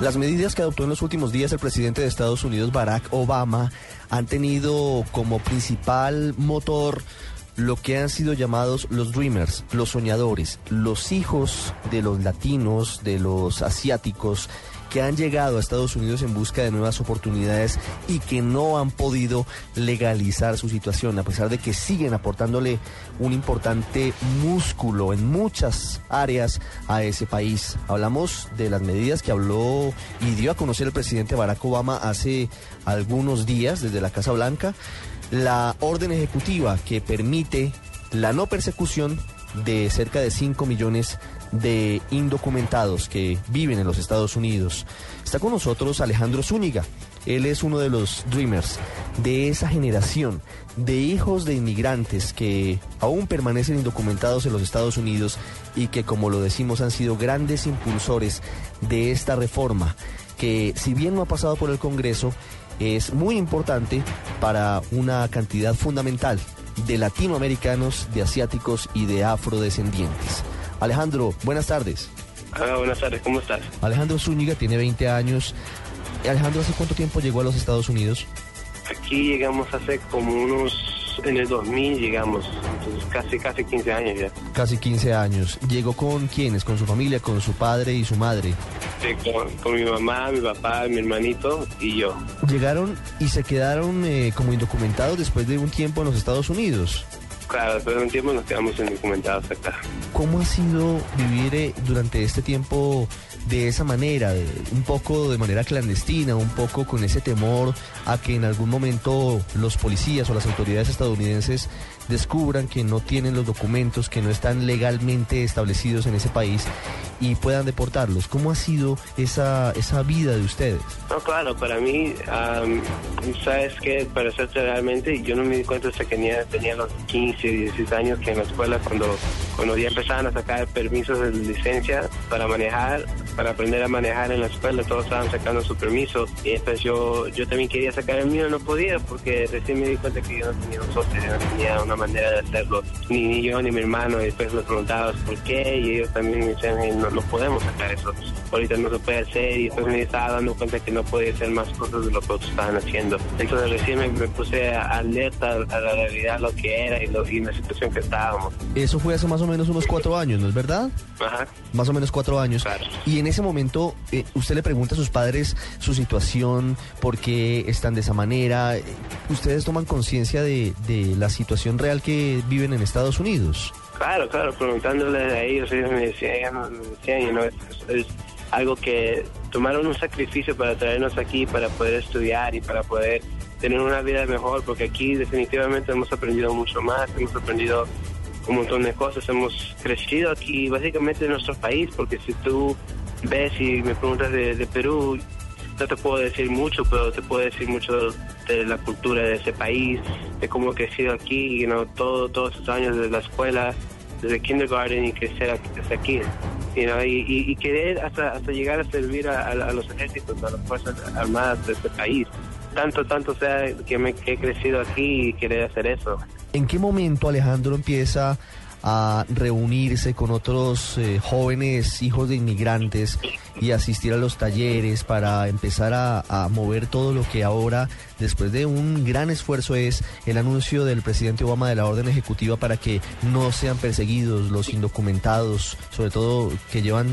Las medidas que adoptó en los últimos días el presidente de Estados Unidos, Barack Obama, han tenido como principal motor lo que han sido llamados los dreamers, los soñadores, los hijos de los latinos, de los asiáticos, que han llegado a Estados Unidos en busca de nuevas oportunidades y que no han podido legalizar su situación, a pesar de que siguen aportándole un importante músculo en muchas áreas a ese país. Hablamos de las medidas que habló y dio a conocer el presidente Barack Obama hace algunos días desde la Casa Blanca, la orden ejecutiva que permite la no persecución de cerca de 5 millones de indocumentados que viven en los Estados Unidos. Está con nosotros Alejandro Zúñiga. Él es uno de los Dreamers, de esa generación de hijos de inmigrantes que aún permanecen indocumentados en los Estados Unidos y que, como lo decimos, han sido grandes impulsores de esta reforma, que si bien no ha pasado por el Congreso, es muy importante para una cantidad fundamental de latinoamericanos, de asiáticos y de afrodescendientes. Alejandro, buenas tardes. Ah, buenas tardes, ¿cómo estás? Alejandro Zúñiga tiene 20 años. Alejandro, ¿hace cuánto tiempo llegó a los Estados Unidos? Aquí llegamos hace como unos, en el 2000 llegamos, entonces casi, casi 15 años ya. Casi 15 años. ¿Llegó con quiénes? ¿Con su familia, con su padre y su madre? Sí, con, con mi mamá, mi papá, mi hermanito y yo. Llegaron y se quedaron eh, como indocumentados después de un tiempo en los Estados Unidos. Claro, después de un tiempo nos quedamos indocumentados acá. ¿Cómo ha sido vivir eh, durante este tiempo de esa manera, de- un poco de manera clandestina, un poco con ese temor a que en algún momento los policías o las autoridades estadounidenses descubran que no tienen los documentos, que no están legalmente establecidos en ese país y puedan deportarlos? ¿Cómo ha sido esa, esa vida de ustedes? No, claro, para mí, am, sabes que para ser realmente, yo no me di cuenta hasta que tenía, tenía los 15, 16 años que en la escuela, cuando, cuando ya empezaban a sacar permisos de licencia para manejar, para aprender a manejar en la escuela, todos estaban sacando su permiso y después yo, yo también quería sacar el mío, no podía porque recién me di cuenta que yo no tenía un socio, yo no tenía una manera de hacerlo, ni, ni yo ni mi hermano, y después les preguntaba por qué y ellos también me decían, "Hey, no, no podemos sacar eso, ahorita no se puede hacer y después me estaba dando cuenta que no podía hacer más cosas de lo que otros estaban haciendo. Entonces recién me, me puse alerta a la realidad, lo que era y, lo, y la situación que estábamos. Eso fue hace más o menos unos cuatro años, ¿no es verdad? Ajá. Más o menos cuatro años. Claro. Y en ese momento, eh, usted le pregunta a sus padres su situación, por qué están de esa manera. Eh, ¿Ustedes toman conciencia de, de la situación real que viven en Estados Unidos? Claro, claro, preguntándole a ellos, ellos me decían, me decían, you know, es, es algo que tomaron un sacrificio para traernos aquí, para poder estudiar y para poder tener una vida mejor, porque aquí definitivamente hemos aprendido mucho más, hemos aprendido un montón de cosas, hemos crecido aquí básicamente en nuestro país, porque si tú ves y me preguntas de, Perú, no te puedo decir mucho, pero te puedo decir mucho de la cultura de ese país, de cómo he crecido aquí, you know, todo, todos esos años desde la escuela, desde kindergarten y crecer hasta aquí. you know, y, y- y querer hasta, hasta llegar a servir a los ejércitos, a las Fuerzas Armadas de este país. Tanto, tanto sea que, me, que he crecido aquí y querer hacer eso. ¿En qué momento Alejandro empieza a reunirse con otros eh, jóvenes hijos de inmigrantes y asistir a los talleres para empezar a, mover todo lo que ahora, después de un gran esfuerzo, es el anuncio del presidente Obama de la orden ejecutiva para que no sean perseguidos los indocumentados, sobre todo que llevan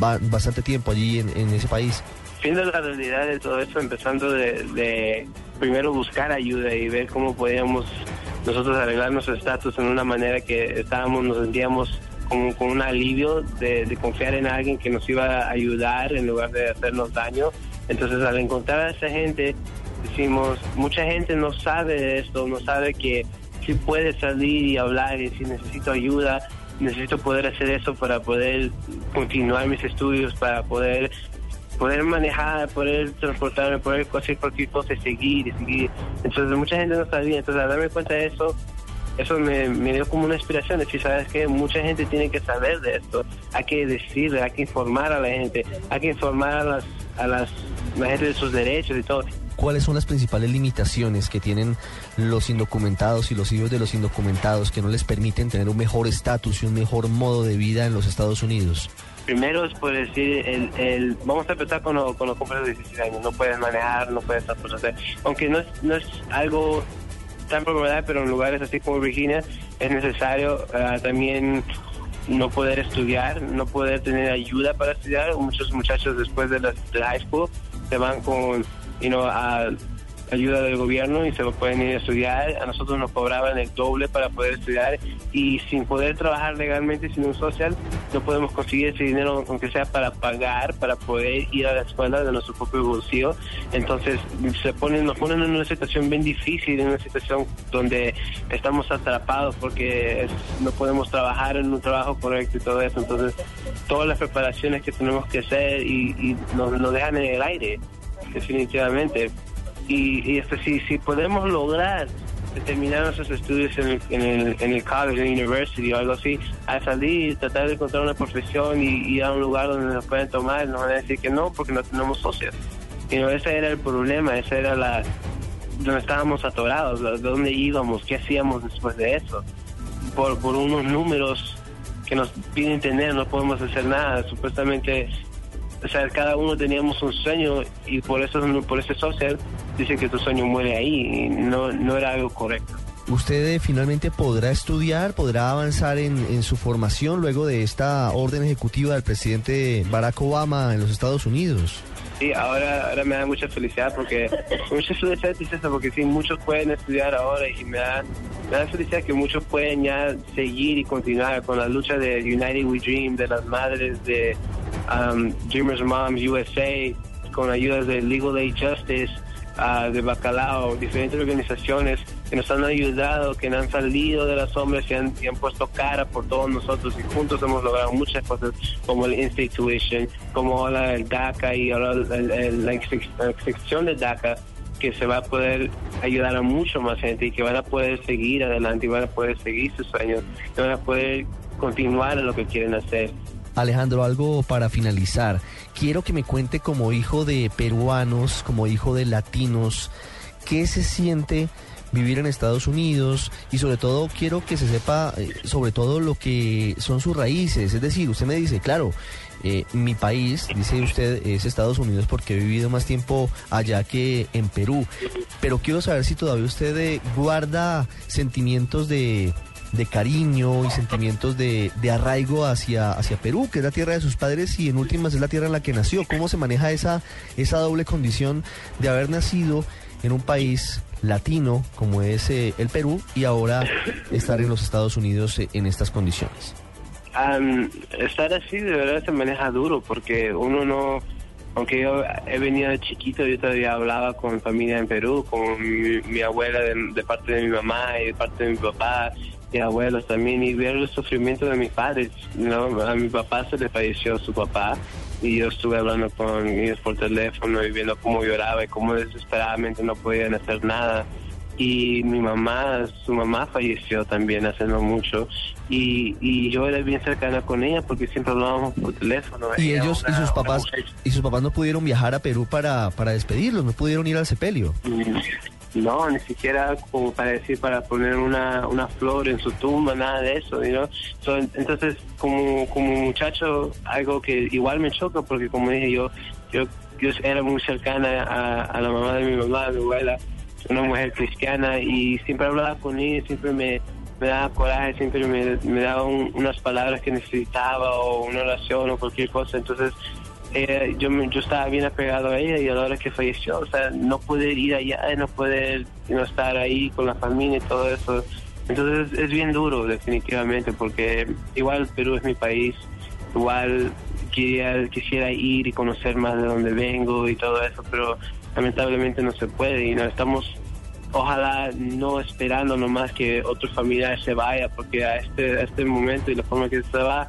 ba- bastante tiempo allí en, ese país? viendo la realidad de todo eso, empezando de primero buscar ayuda y ver cómo podíamos nosotros arreglar nuestro estatus en una manera que estábamos, nos sentíamos como con un alivio de, de confiar en alguien que nos iba a ayudar en lugar de hacernos daño. Entonces al encontrar a esa gente, decimos, mucha gente no sabe de esto, no sabe que sí puede salir y hablar y si necesito ayuda, necesito poder hacer eso para poder continuar mis estudios, para poder poder manejar, poder transportarme, poder hacer cualquier cosa y seguir y seguir. Entonces mucha gente no sabía, entonces al darme cuenta de eso, eso me, me dio como una inspiración, decir, sabes que mucha gente tiene que saber de esto, hay que decirle, hay que informar a la gente, hay que informar a las, a las la gente de sus derechos y todo. ¿Cuáles son las principales limitaciones que tienen los indocumentados y los hijos de los indocumentados que no les permiten tener un mejor estatus y un mejor modo de vida en los Estados Unidos? Primero es por decir, el, el, vamos a empezar con, lo, con los de 16 años. No puedes manejar, no puedes hacer cosas. Aunque no es, no es algo tan popular, pero en lugares así como Virginia es necesario ah, también no poder estudiar, no poder tener ayuda para estudiar. Muchos muchachos después de la, high school se van con, you know, a ayuda del gobierno y se pueden ir a estudiar. A nosotros nos cobraban el doble para poder estudiar y sin poder trabajar legalmente sin un social no podemos conseguir ese dinero aunque sea para pagar, para poder ir a la escuela de nuestro propio bolsillo. Entonces se ponen, nos ponen en una situación bien difícil, en una situación donde estamos atrapados porque no podemos trabajar en un trabajo correcto y todo eso. Entonces todas las preparaciones que tenemos que hacer y, nos, nos dejan en el aire definitivamente y, y este, si, si podemos lograr terminar nuestros estudios en el, en el, en el college, en la university o algo así, al salir, tratar de encontrar una profesión y ir a un lugar donde nos pueden tomar, nos van a decir que no porque no tenemos socios. Y ese era el problema, ese era la donde estábamos atorados, de dónde íbamos, qué hacíamos después de eso. Por, por unos números que nos piden tener, no podemos hacer nada. Supuestamente o sea, cada uno teníamos un sueño y por eso por ese social dice que tu sueño muere ahí y no, no era algo correcto. ¿Usted eh, finalmente podrá estudiar, podrá avanzar en, en, su formación luego de esta orden ejecutiva del presidente Barack Obama en los Estados Unidos? Sí, ahora, ahora me da mucha felicidad porque mucha felicidad porque sí, muchos pueden estudiar ahora y me da, me da felicidad que muchos pueden ya seguir y continuar con la lucha de United We Dream, de las madres de um, Dreamers Moms USA, con ayudas de Legal Aid Justice, uh, de Bacalao, diferentes organizaciones que nos han ayudado, que han salido de las sombras y han, puesto cara por todos nosotros y juntos hemos logrado muchas cosas como el Institution, como ahora el DACA y ahora la excepción de DACA que se va a poder ayudar a mucho más gente y que van a poder seguir adelante y van a poder seguir sus sueños y van a poder continuar en lo que quieren hacer. Alejandro, algo para finalizar. Quiero que me cuente como hijo de peruanos, como hijo de latinos, qué se siente vivir en Estados Unidos y sobre todo quiero que se sepa eh, sobre todo lo que son sus raíces. Es decir, usted me dice, claro, eh, mi país, dice usted, es Estados Unidos porque he vivido más tiempo allá que en Perú. Pero quiero saber si todavía usted eh, guarda sentimientos de de cariño y sentimientos de, de, arraigo hacia, hacia Perú, que es la tierra de sus padres y en últimas es la tierra en la que nació. ¿Cómo se maneja esa, esa doble condición de haber nacido en un país latino como es eh, el Perú y ahora estar en los Estados Unidos eh, en estas condiciones? Um, estar así de verdad se maneja duro porque uno no aunque yo he venido de chiquito, yo todavía hablaba con familia en Perú, con mi, mi abuela de, de, parte de mi mamá y de parte de mi papá, abuelos también y ver el sufrimiento de mis padres. ¿no? A mi papá se le falleció su papá y yo estuve hablando con ellos por teléfono y viendo cómo lloraba y cómo desesperadamente no podían hacer nada. Y mi mamá, su mamá falleció también hace no mucho y, y yo era bien cercana con ella porque siempre hablábamos por teléfono. Y ellos y sus papás y sus papás no pudieron viajar a Perú para, para despedirlos, no pudieron ir al sepelio. No, ni siquiera como para decir, para poner una, una flor en su tumba, nada de eso, ¿no? entonces, como, como muchacho, algo que igual me choca, porque como dije yo, yo, yo era muy cercana a, a la mamá de mi mamá, mi abuela, una mujer cristiana, y siempre hablaba con ella, siempre me, me daba coraje, siempre me, me daba unas palabras que necesitaba, o una oración, o cualquier cosa, entonces eh, yo, yo estaba bien apegado a ella y a la hora que falleció, o sea, no pude ir allá, no poder no estar ahí con la familia y todo eso. Entonces es bien duro definitivamente porque igual Perú es mi país, igual quería, quisiera ir y conocer más de dónde vengo y todo eso, pero lamentablemente no se puede y no estamos ojalá no esperando nomás que otro familiar se vaya porque a este, a este momento y la forma que se va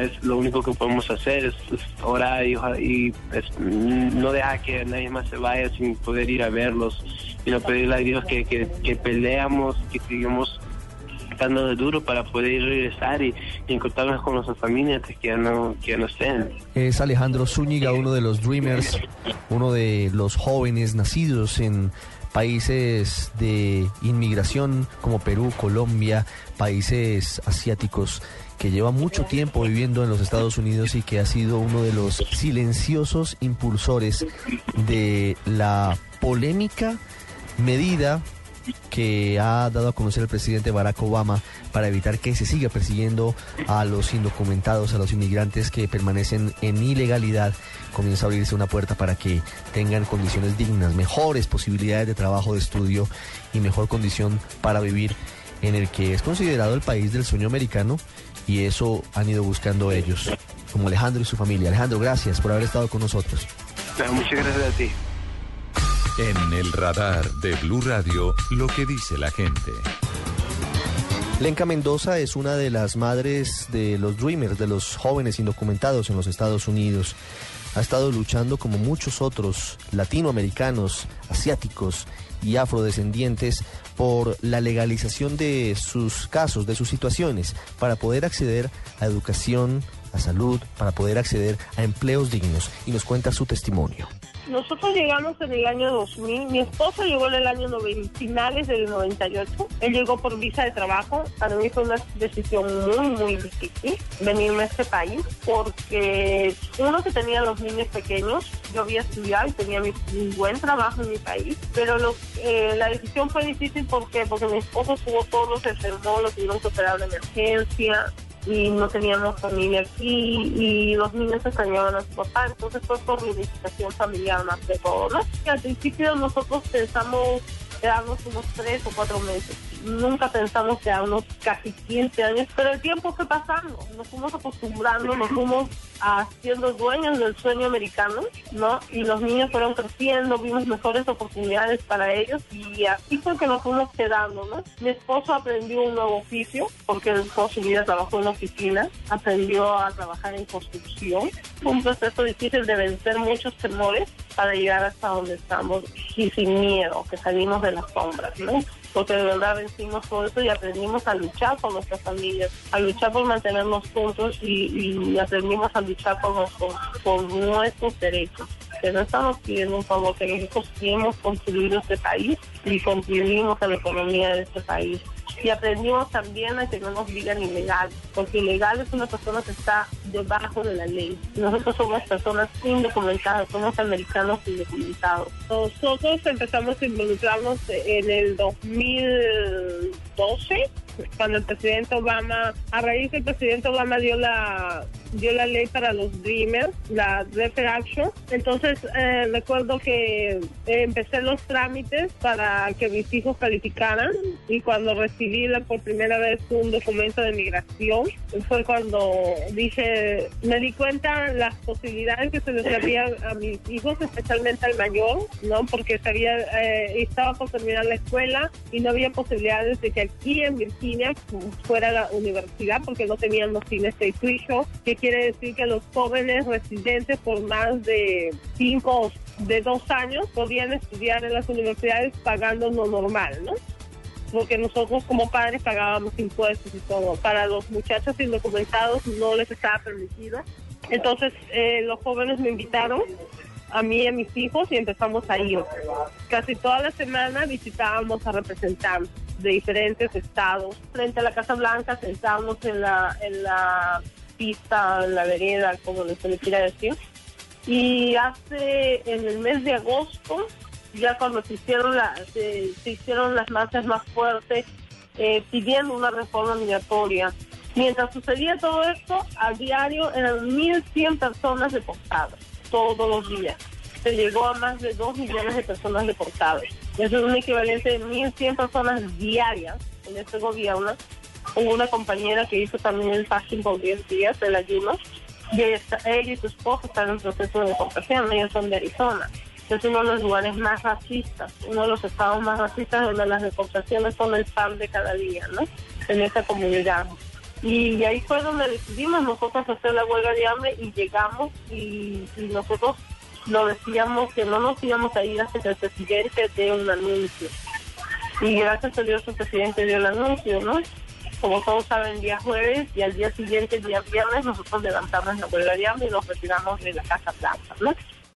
es lo único que podemos hacer es, orar y, y no dejar que nadie más se vaya sin poder ir a verlos y no pedirle a Dios que, que, peleamos, que sigamos dando de duro para poder regresar y, encontrarnos con nuestras familias que ya no, que no estén. Es Alejandro Zúñiga, uno de los Dreamers, uno de los jóvenes nacidos en países de inmigración como Perú, Colombia, países asiáticos que lleva mucho tiempo viviendo en los Estados Unidos y que ha sido uno de los silenciosos impulsores de la polémica medida que ha dado a conocer el presidente Barack Obama para evitar que se siga persiguiendo a los indocumentados, a los inmigrantes que permanecen en ilegalidad, comienza a abrirse una puerta para que tengan condiciones dignas, mejores posibilidades de trabajo, de estudio y mejor condición para vivir en el que es considerado el país del sueño americano y eso han ido buscando ellos, como Alejandro y su familia. Alejandro, gracias por haber estado con nosotros. Muchas gracias a ti. En el radar de Blue Radio, lo que dice la gente. Lenca Mendoza es una de las madres de los Dreamers, de los jóvenes indocumentados en los Estados Unidos. Ha estado luchando como muchos otros latinoamericanos, asiáticos y afrodescendientes por la legalización de sus casos, de sus situaciones, para poder acceder a educación, a salud, para poder acceder a empleos dignos. Y nos cuenta su testimonio. Nosotros llegamos en el año 2000. Mi esposo llegó en el año 90, finales del 98. Él llegó por visa de trabajo. Para mí fue una decisión muy, muy difícil venirme a este país porque uno que tenía los niños pequeños, yo había estudiado y tenía mi, un buen trabajo en mi país, pero lo, eh, la decisión fue difícil porque porque mi esposo tuvo todos, se enfermó, lo tuvieron que operar de emergencia y no teníamos familia aquí y los niños extrañaban a su papá, entonces fue por unificación familiar más de todo, ¿no? Y al principio nosotros pensamos quedarnos unos tres o cuatro meses. Nunca pensamos quedarnos casi 15 años, pero el tiempo fue pasando, nos fuimos acostumbrando, nos fuimos haciendo dueños del sueño americano, ¿no? Y los niños fueron creciendo, vimos mejores oportunidades para ellos y así fue que nos fuimos quedando, ¿no? Mi esposo aprendió un nuevo oficio porque toda su vida trabajó en oficina, aprendió a trabajar en construcción. Fue un proceso difícil de vencer muchos temores para llegar hasta donde estamos y sin miedo, que salimos de las sombras, ¿no? porque de verdad vencimos todo eso y aprendimos a luchar por nuestras familias, a luchar por mantenernos juntos y, aprendimos a luchar por nuestros derechos. Que no estamos pidiendo un favor, que nosotros queremos construir este país y contribuimos a la economía de este país y aprendimos también a que no nos digan ilegal, porque ilegal es una persona que está debajo de la ley. Nosotros somos personas indocumentadas, somos americanos indocumentados. Nosotros empezamos a involucrarnos en el 2012 cuando el presidente Obama, a raíz que el presidente Obama dio la dio la ley para los Dreamers, la Defer Action. Entonces eh, recuerdo que eh, empecé los trámites para que mis hijos calificaran y cuando recibí la, por primera vez un documento de migración fue cuando dije, me di cuenta las posibilidades que se les habían a mis hijos, especialmente al mayor, ¿no? Porque sabía, eh, estaba por terminar la escuela y no había posibilidades de que aquí en Virginia fuera la universidad porque no tenían los fines de tuition, que quiere decir que los jóvenes residentes por más de cinco de dos años podían estudiar en las universidades pagando lo normal, ¿no? Porque nosotros como padres pagábamos impuestos y todo. Para los muchachos indocumentados no les estaba permitido. Entonces eh, los jóvenes me invitaron a mí y a mis hijos y empezamos a ir. Casi toda la semana visitábamos a representantes de diferentes estados. Frente a la Casa Blanca sentábamos en la, en la pista, en la vereda, como se le quiera decir. Y hace, en el mes de agosto, ya cuando se hicieron, la, se, hicieron las marchas más fuertes, eh, pidiendo una reforma migratoria. Mientras sucedía todo esto, a diario eran 1.100 personas deportadas, todos los días. Se llegó a más de 2 millones de personas deportadas. Eso es un equivalente de 1.100 personas diarias en este gobierno Hubo una compañera que hizo también el fasting por 10 días del ayuno y ella, y su esposo están en proceso de deportación, ellos son de Arizona. Es uno de los lugares más racistas, uno de los estados más racistas donde las deportaciones son el pan de cada día, ¿no? En esa comunidad. Y ahí fue donde decidimos nosotros hacer la huelga de hambre y llegamos y, nosotros lo decíamos que no nos íbamos a ir hasta que el presidente dé un anuncio. Y gracias a Dios el presidente dio el anuncio, ¿no? como todos saben, día jueves y al día siguiente, día viernes, nosotros levantamos la huelga de hambre y nos retiramos de la Casa Blanca, ¿no?